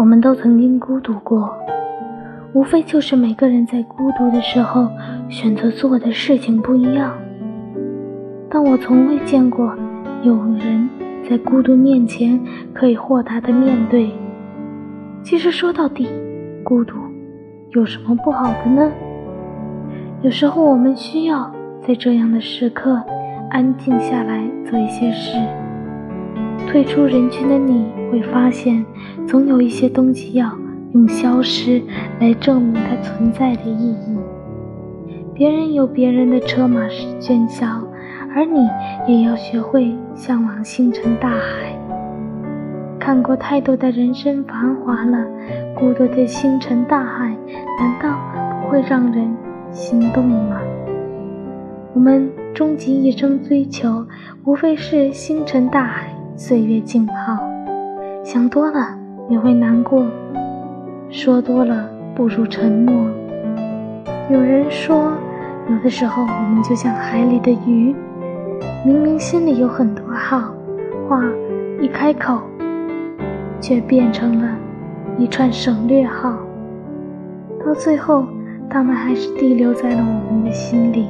我们都曾经孤独过，无非就是每个人在孤独的时候选择做的事情不一样。但我从未见过有人在孤独面前可以豁达的面对。其实说到底，孤独有什么不好的呢？有时候我们需要在这样的时刻安静下来做一些事。退出人群的你会发现，总有一些东西要用消失来证明它存在的意义。别人有别人的车马喧嚣，而你也要学会向往星辰大海。看过太多的人生繁华了，孤独的星辰大海，难道不会让人心动吗？我们终极一生追求，无非是星辰大海。岁月静好，想多了也会难过，说多了不如沉默。有人说，有的时候我们就像海里的鱼，明明心里有很多号，话一开口，却变成了一串省略号，到最后，他们还是滴留在了我们的心里。